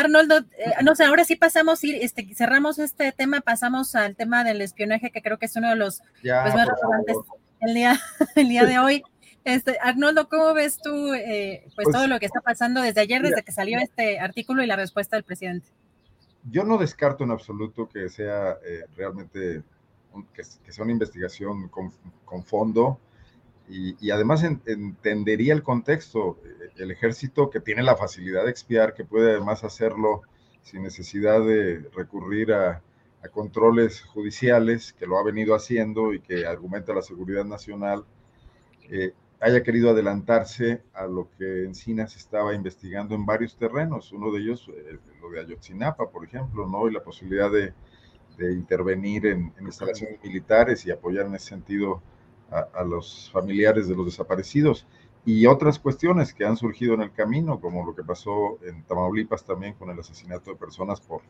Arnoldo, eh, no sé, ahora sí pasamos, este, cerramos este tema, pasamos al tema del espionaje, que creo que es uno de los Ya, pues, más relevantes el día, el día de hoy. Este, Arnoldo, ¿cómo ves tú eh, pues, Pues, todo lo que está pasando desde ayer, mira. desde que salió este artículo y la respuesta del presidente? Yo no descarto en absoluto que sea eh, realmente un- que, que sea una investigación con, con fondo y, además en- entendería el contexto. Eh, El ejército que tiene la facilidad de expiar, que puede además hacerlo sin necesidad de recurrir a, controles judiciales, que lo ha venido haciendo y que argumenta la seguridad nacional, eh, haya querido adelantarse a lo que Encinas estaba investigando en varios terrenos. Uno de ellos, eh, lo de Ayotzinapa, por ejemplo, ¿no? Y la posibilidad de, intervenir en, en instalaciones militares y apoyar en ese sentido a, a los familiares de los desaparecidos. Y otras cuestiones que han surgido en el camino, como lo que pasó en Tamaulipas también con el asesinato de personas por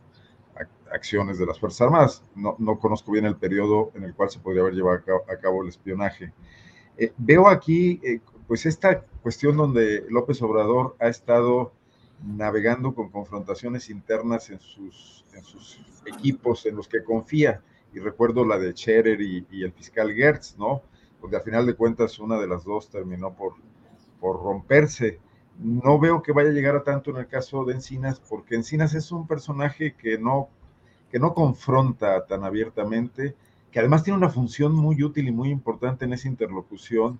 ac- acciones de las Fuerzas Armadas. No, no conozco bien el periodo en el cual se podría haber llevado a cabo, a cabo el espionaje. Eh, veo aquí, eh, pues, esta cuestión donde López Obrador ha estado navegando con confrontaciones internas en sus, en sus equipos en los que confía. Y recuerdo la de Scherer y, y el fiscal Gertz, ¿no? Donde al final de cuentas una de las dos terminó por, por romperse. No veo que vaya a llegar a tanto en el caso de Encinas, porque Encinas es un personaje que no, que no confronta tan abiertamente, que además tiene una función muy útil y muy importante en esa interlocución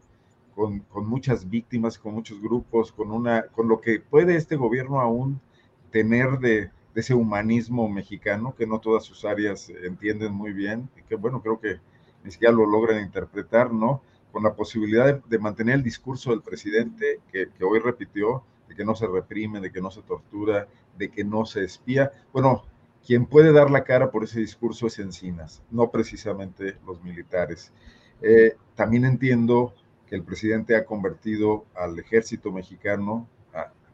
con, con muchas víctimas, con muchos grupos, con, una, con lo que puede este gobierno aún tener de, de ese humanismo mexicano que no todas sus áreas entienden muy bien y que bueno, creo que ni siquiera lo logran interpretar, ¿no? Con la posibilidad de, mantener el discurso del presidente que, hoy repitió, de que no se reprime, de que no se tortura, de que no se espía. Bueno, quien puede dar la cara por ese discurso es Encinas, no precisamente los militares. Eh, también entiendo que el presidente ha convertido al ejército mexicano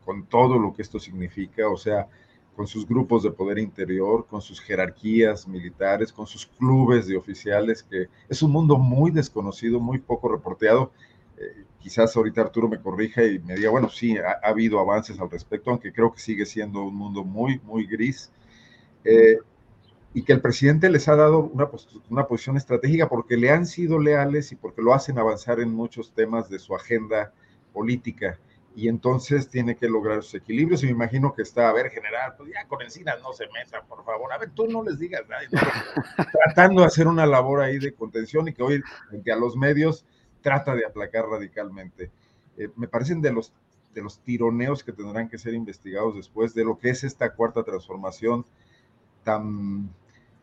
con todo lo que esto significa, o sea, con sus grupos de poder interior, con sus jerarquías militares, con sus clubes de oficiales, que es un mundo muy desconocido, muy poco reporteado. Eh, quizás ahorita Arturo me corrija y me diga, bueno, sí, ha, ha, habido avances al respecto, aunque creo que sigue siendo un mundo muy, muy gris. Eh, y que el presidente les ha dado una, una, posición estratégica porque le han sido leales y porque lo hacen avanzar en muchos temas de su agenda política. Y entonces tiene que lograr sus equilibrios. Y me imagino que está, a ver, general, pues ya con encinas no se metan, por favor. A ver, tú no les digas nada. No, tratando de hacer una labor ahí de contención y que hoy, frente a los medios, trata de aplacar radicalmente. Eh, me parecen de los, de los tironeos que tendrán que ser investigados después de lo que es esta cuarta transformación tan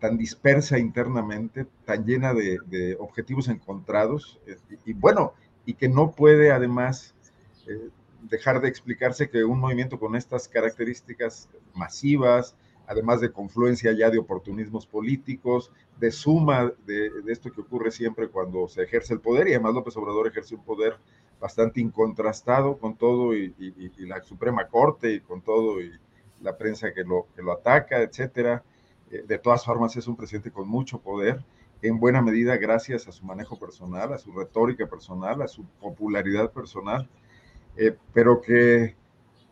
tan dispersa internamente, tan llena de, de objetivos encontrados, eh, y, y, bueno, y que no puede además eh, dejar de explicarse que un movimiento con estas características masivas, además de confluencia ya de oportunismos políticos, de suma de, esto que ocurre siempre cuando se ejerce el poder, y además López Obrador ejerce un poder bastante incontrastado con todo, y, y, la Suprema Corte, y con todo, y la prensa que lo, que lo ataca, etcétera. De todas formas es un presidente con mucho poder, en buena medida gracias a su manejo personal, a su retórica personal, a su popularidad personal, eh, pero que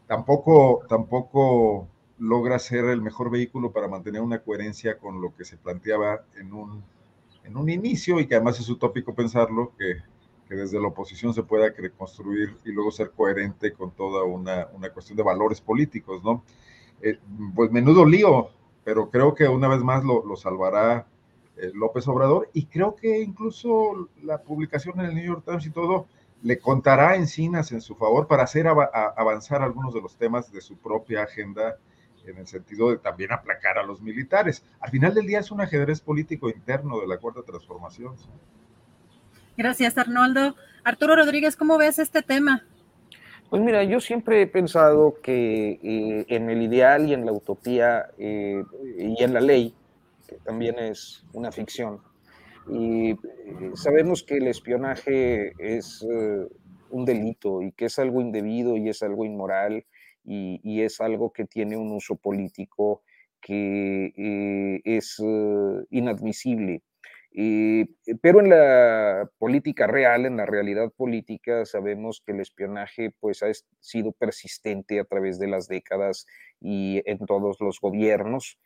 tampoco, tampoco logra ser el mejor vehículo para mantener una coherencia con lo que se planteaba en un, en un inicio y que además es utópico pensarlo, que, que desde la oposición se pueda reconstruir y luego ser coherente con toda una, una cuestión de valores políticos, ¿no? Eh, pues menudo lío, pero creo que una vez más lo, lo salvará eh, López Obrador y creo que incluso la publicación en el New York Times y todo le contará encinas en su favor para hacer avanzar algunos de los temas de su propia agenda en el sentido de también aplacar a los militares. Al final del día es un ajedrez político interno de la Cuarta Transformación. Gracias, Arnoldo. Arturo Rodríguez, ¿cómo ves este tema? Pues mira, yo siempre he pensado que eh, en el ideal y en la utopía eh, y en la ley, que también es una ficción, y eh, sabemos que el espionaje es un delito y que es algo indebido y es algo inmoral y, es algo que tiene un uso político que eh, es eh, inadmisible. Eh, pero en la política real, en la realidad política, sabemos que el espionaje pues, ha sido persistente a través de las décadas y en todos los gobiernos,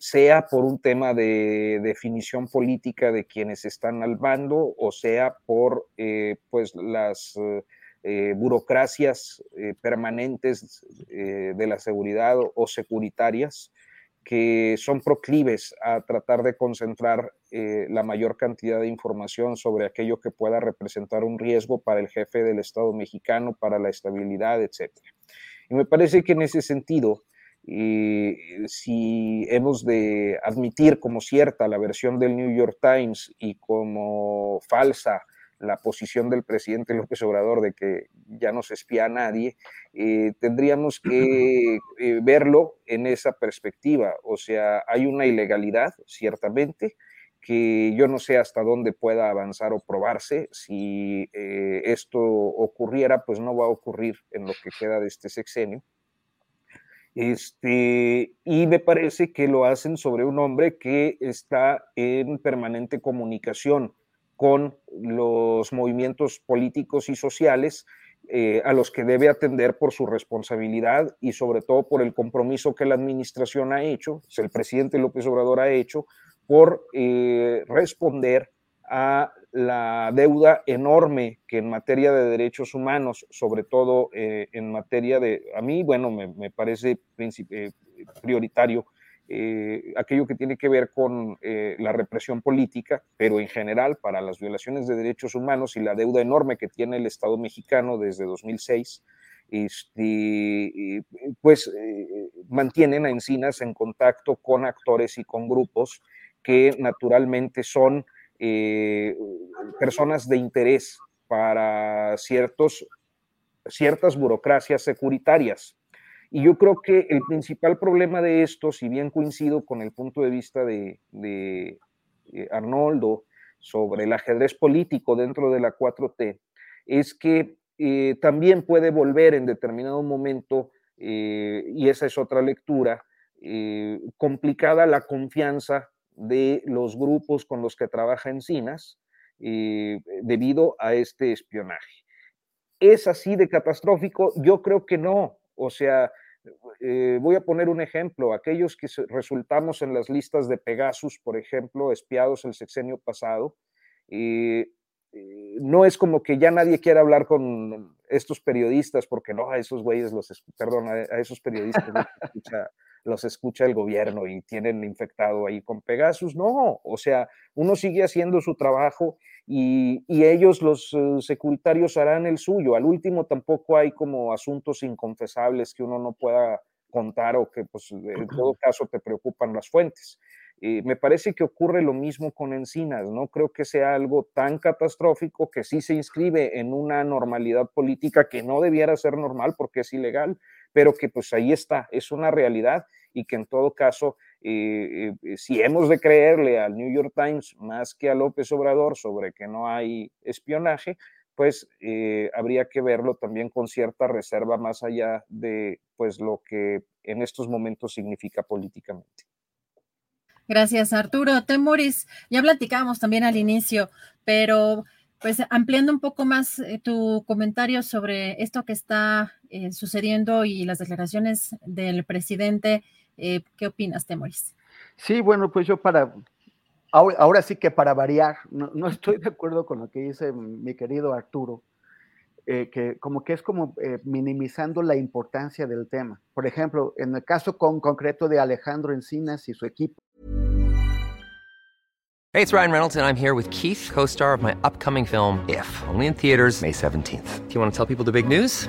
sea por un tema de definición política de quienes están al bando o sea por pues, las eh, burocracias eh, permanentes eh, de la seguridad o, securitarias que son proclives a tratar de concentrar la mayor cantidad de información sobre aquello que pueda representar un riesgo para el jefe del Estado mexicano, para la estabilidad, etc. Y me parece que en ese sentido, si hemos de admitir como cierta la versión del New York Times y como falsa la posición del presidente López Obrador de que ya no se espía a nadie, eh, tendríamos que eh, verlo en esa perspectiva. O sea, hay una ilegalidad, ciertamente, que yo no sé hasta dónde pueda avanzar o probarse. Si eh, esto ocurriera, pues no va a ocurrir en lo que queda de este sexenio. Este, y me parece que lo hacen sobre un hombre que está en permanente comunicación con los movimientos políticos y sociales eh, a los que debe atender por su responsabilidad y sobre todo por el compromiso que la administración ha hecho, el presidente López Obrador ha hecho, por eh, responder a la deuda enorme que en materia de derechos humanos, sobre todo eh, en materia de, a mí, bueno, me, me parece prioritario eh, aquello que tiene que ver con eh, la represión política, pero en general para las violaciones de derechos humanos y la deuda enorme que tiene el Estado mexicano desde 2006, este, pues eh, mantienen a Encinas en contacto con actores y con grupos que naturalmente son personas de interés para ciertas burocracias securitarias. Y yo creo que el principal problema de esto, si bien coincido con el punto de vista de, eh, Arnoldo sobre el ajedrez político dentro de la 4T, es que eh, también puede volver en determinado momento, eh, y esa es otra lectura, complicada la confianza de los grupos con los que trabaja Encinas debido a este espionaje. ¿Es así de catastrófico? Yo creo que no. O sea, eh, voy a poner un ejemplo, aquellos que resultamos en las listas de Pegasus, por ejemplo, espiados el sexenio pasado, eh, eh, no es como que ya nadie quiera hablar con estos periodistas, porque no, a esos güeyes los, perdón, a, esos periodistas los escucha, los escucha el gobierno y tienen infectado ahí con Pegasus, no, o sea, uno sigue haciendo su trabajo y, ellos, los eh, securitarios, harán el suyo. Al último tampoco hay como asuntos inconfesables que uno no pueda contar o que pues en todo caso te preocupan las fuentes. Eh, me parece que ocurre lo mismo con Encinas, no creo que sea algo tan catastrófico que sí se inscribe en una normalidad política que no debiera ser normal porque es ilegal, pero que pues ahí está, es una realidad y que en todo caso eh, eh, si hemos de creerle al New York Times más que a López Obrador sobre que no hay espionaje, pues habría que verlo también con cierta reserva más allá de pues lo que en estos momentos significa políticamente. Gracias, Arturo. Temoris, ya platicamos también al inicio, pero Pues ampliando un poco más eh, tu comentario sobre esto que está eh, sucediendo y las declaraciones del presidente, eh, ¿qué opinas, Temoris? Sí, bueno, pues yo para, ahora, sí que para variar, no, estoy de acuerdo con lo que dice mi querido Arturo, que como que es como minimizando la importancia del tema. Por ejemplo, en el caso con, concreto de Alejandro Encinas y su equipo, Hey, it's Ryan Reynolds, and I'm here with Keith, co star of my upcoming film, If, only in theaters, May 17th. Do you want to tell people the big news?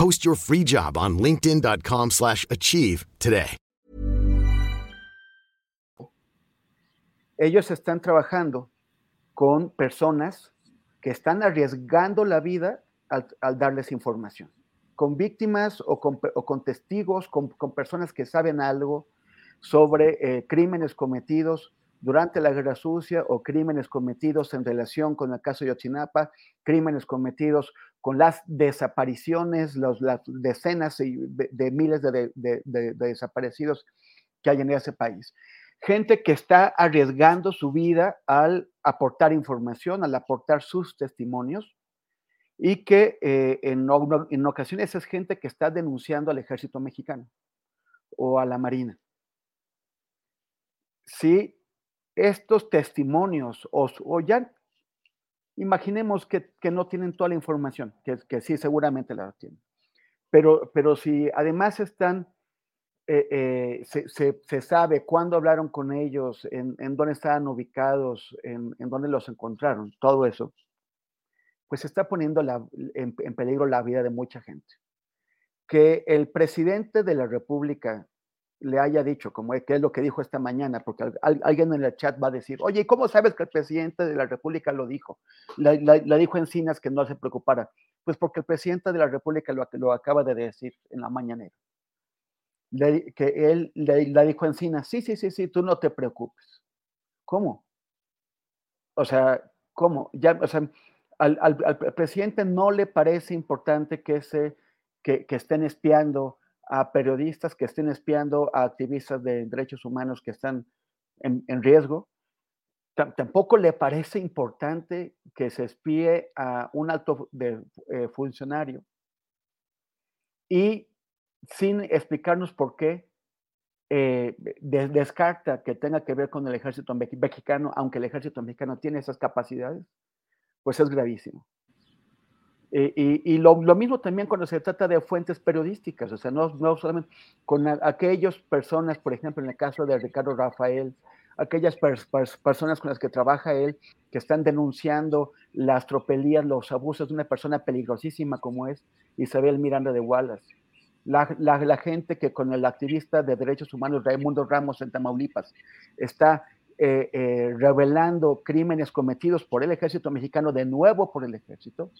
Post your free job on linkedin.com/achieve today. Ellos están trabajando con personas que están arriesgando la vida al, al darles información. Con víctimas o con, o con testigos, con, con, personas que saben algo sobre eh, crímenes cometidos durante la guerra sucia o crímenes cometidos en relación con el caso de Yotzinapa, crímenes cometidos con las desapariciones, los, las decenas de, de miles de, de, de, desaparecidos que hay en ese país. Gente que está arriesgando su vida al aportar información, al aportar sus testimonios y que eh, en, en ocasiones es gente que está denunciando al ejército mexicano o a la marina. Sí, estos testimonios, o, o ya imaginemos que, que, no tienen toda la información, que, que sí seguramente la tienen, pero, pero si además están, eh, eh, se, se, se, sabe cuándo hablaron con ellos, en, en dónde estaban ubicados, en, en, dónde los encontraron, todo eso, pues está poniendo la, en, en peligro la vida de mucha gente. Que el presidente de la República le haya dicho, como que es lo que dijo esta mañana, porque alguien en el chat va a decir, oye, ¿cómo sabes que el presidente de la República lo dijo? Le dijo Encinas que no se preocupara. Pues porque el presidente de la República lo, lo acaba de decir en la mañanera. Le, que él le dijo Encinas, sí, sí, sí, sí, tú no te preocupes. ¿Cómo? O sea, ¿cómo? Ya, o sea, al, al, al presidente no le parece importante que, se, que, que estén espiando a periodistas que estén espiando a activistas de derechos humanos que están en, en riesgo. Tampoco le parece importante que se espíe a un alto eh, funcionario y sin explicarnos por qué eh, de, descarta que tenga que ver con el ejército mexicano, aunque el ejército mexicano tiene esas capacidades, pues es gravísimo. Eh, y, y lo, lo, mismo también cuando se trata de fuentes periodísticas, o sea, no, no solamente con a, aquellas personas, por ejemplo, en el caso de Ricardo Rafael, aquellas pers, pers, personas con las que trabaja él, que están denunciando las tropelías, los abusos de una persona peligrosísima como es Isabel Miranda de Wallace. La, la, la gente que con el activista de derechos humanos Raimundo Ramos en Tamaulipas está eh, eh, revelando crímenes cometidos por el ejército mexicano, de nuevo por el ejército,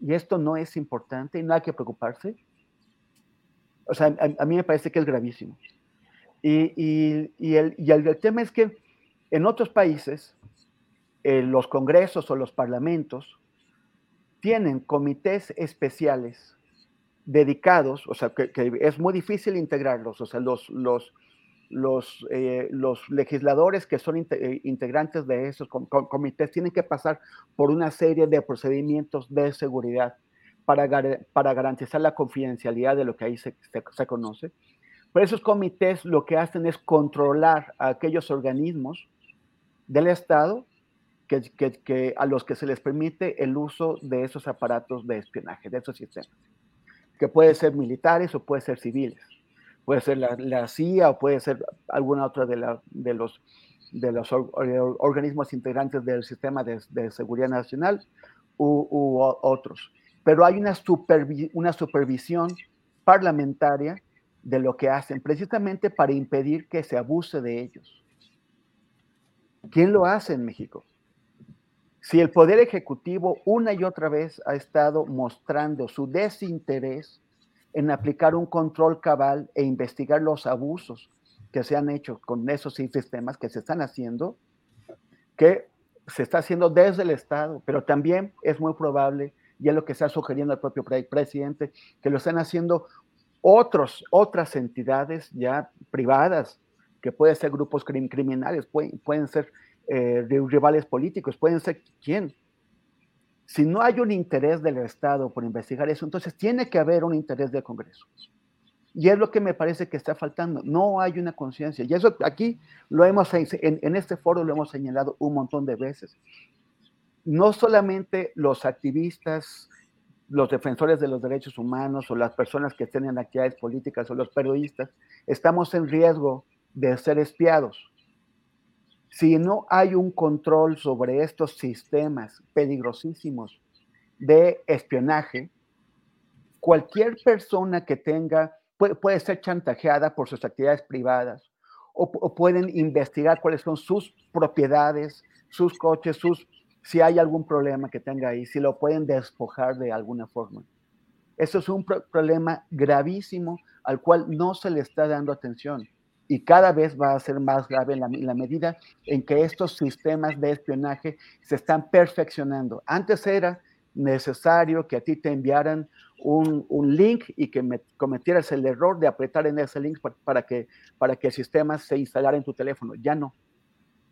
y esto no es importante no hay que preocuparse. O sea, a, mí me parece que es gravísimo. Y, y, el, y el, tema es que en otros países, eh, los congresos o los parlamentos tienen comités especiales dedicados, o sea, que, que es muy difícil integrarlos, o sea, los, los, los, eh, los legisladores que son eh, integrantes de esos com comités tienen que pasar por una serie de procedimientos de seguridad para, gar para garantizar la confidencialidad de lo que ahí se, se, se, conoce. Pero esos comités lo que hacen es controlar a aquellos organismos del Estado que, que, que a los que se les permite el uso de esos aparatos de espionaje, de esos sistemas, que pueden ser militares o pueden ser civiles puede ser la, CIA o puede ser alguna otra de, los, de los organismos integrantes del sistema de, seguridad nacional u, otros. Pero hay una supervisión parlamentaria de lo que hacen, precisamente para impedir que se abuse de ellos. ¿Quién lo hace en México? Si el Poder Ejecutivo una y otra vez ha estado mostrando su desinterés en aplicar un control cabal e investigar los abusos que se han hecho con esos sistemas que se están haciendo, que se está haciendo desde el Estado, pero también es muy probable, y es lo que está sugiriendo el propio presidente, que lo están haciendo otros, otras entidades ya privadas, que pueden ser grupos criminales, pueden, pueden ser eh, rivales políticos, pueden ser quién. Si no hay un interés del Estado por investigar eso, entonces tiene que haber un interés del Congreso. Y es lo que me parece que está faltando. No hay una conciencia. Y eso aquí lo hemos, en, en este foro lo hemos señalado un montón de veces. No solamente los activistas, los defensores de los derechos humanos o las personas que tienen actividades políticas o los periodistas, estamos en riesgo de ser espiados. Si no hay un control sobre estos sistemas peligrosísimos de espionaje, cualquier persona que tenga, puede, ser chantajeada por sus actividades privadas o, pueden investigar cuáles son sus propiedades, sus coches, sus, si hay algún problema que tenga ahí, si lo pueden despojar de alguna forma. Eso es un problema gravísimo al cual no se le está dando atención y cada vez va a ser más grave en la, medida en que estos sistemas de espionaje se están perfeccionando. Antes era necesario que a ti te enviaran un, link y que me, cometieras el error de apretar en ese link para, que, para que el sistema se instalara en tu teléfono. Ya no.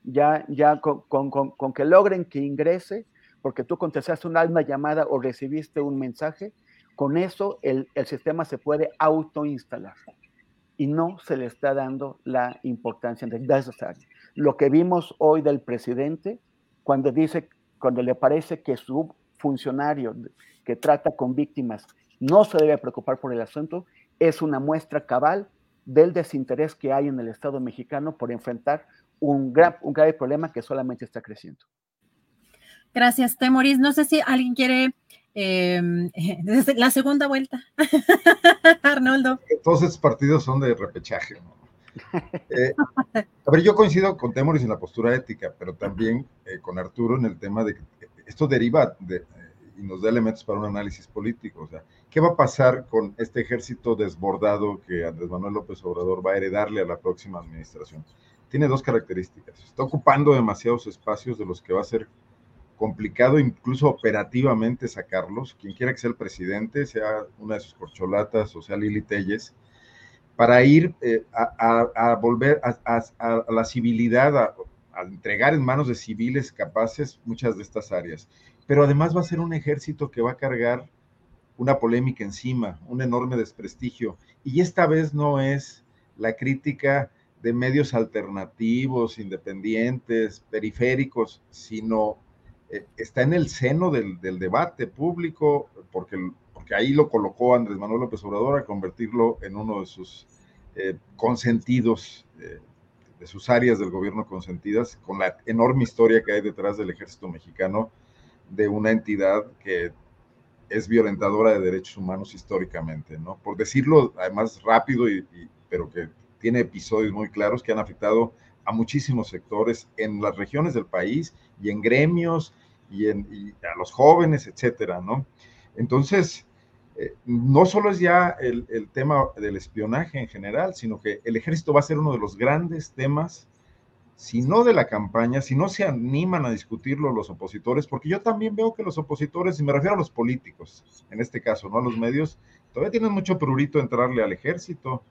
Ya, ya con, con que logren que ingrese, porque tú contestaste una alma llamada o recibiste un mensaje, con eso el, el sistema se puede autoinstalar y no se le está dando la importancia necesaria. Lo que vimos hoy del presidente, cuando dice, cuando le parece que su funcionario que trata con víctimas no se debe preocupar por el asunto, es una muestra cabal del desinterés que hay en el Estado mexicano por enfrentar un, un grave problema que solamente está creciendo. Gracias, Temoris. No sé si alguien quiere eh, la segunda vuelta. Arnoldo. Todos estos partidos son de repechaje. Eh, a ver, yo coincido con Temoris en la postura ética, pero también eh, con Arturo en el tema de que esto deriva de, y nos da elementos para un análisis político. O sea, ¿qué va a pasar con este ejército desbordado que Andrés Manuel López Obrador va a heredarle a la próxima administración? Tiene dos características. Está ocupando demasiados espacios de los que va a ser complicado incluso operativamente sacarlos, quien quiera que sea el presidente, sea una de sus corcholatas o sea Lili Telles, para ir eh, a, volver a, la civilidad, a, entregar en manos de civiles capaces muchas de estas áreas. Pero además va a ser un ejército que va a cargar una polémica encima, un enorme desprestigio. Y esta vez no es la crítica de medios alternativos, independientes, periféricos, sino está en el seno del, debate público, porque, porque ahí lo colocó Andrés Manuel López Obrador a convertirlo en uno de sus eh, consentidos, eh, de sus áreas del gobierno consentidas, con la enorme historia que hay detrás del ejército mexicano, de una entidad que es violentadora de derechos humanos históricamente, ¿no? Por decirlo además rápido, y, pero que tiene episodios muy claros que han afectado a muchísimos sectores en las regiones del país y en gremios y, en, a los jóvenes, etcétera, ¿no? Entonces, eh, no solo es ya el, el, tema del espionaje en general, sino que el ejército va a ser uno de los grandes temas, si no de la campaña, si no se animan a discutirlo los opositores, porque yo también veo que los opositores, y me refiero a los políticos, en este caso, no a los medios, todavía tienen mucho prurito entrarle al ejército,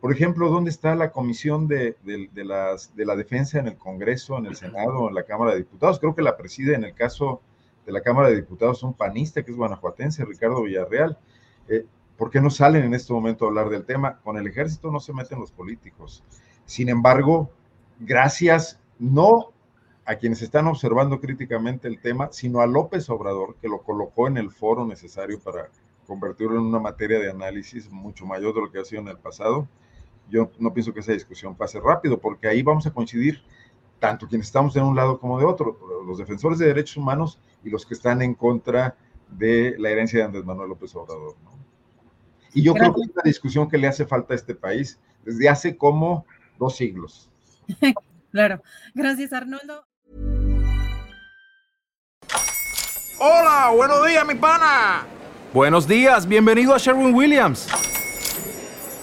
por ejemplo, ¿dónde está la comisión de, las, de la defensa en el Congreso, en el Senado, en la Cámara de Diputados? Creo que la preside en el caso de la Cámara de Diputados un panista que es guanajuatense, Ricardo Villarreal. Eh, ¿Por qué no salen en este momento a hablar del tema? Con el ejército no se meten los políticos. Sin embargo, gracias no a quienes están observando críticamente el tema, sino a López Obrador, que lo colocó en el foro necesario para convertirlo en una materia de análisis mucho mayor de lo que ha sido en el pasado yo no pienso que esa discusión pase rápido, porque ahí vamos a coincidir tanto quienes estamos de un lado como de otro, los defensores de derechos humanos y los que están en contra de la herencia de Andrés Manuel López Obrador. Y yo creo que es una discusión que le hace falta a este país desde hace como dos siglos. claro. Gracias, Arnoldo. Hola, buenos días, mi pana. Buenos días, bienvenido a Sherwin Williams.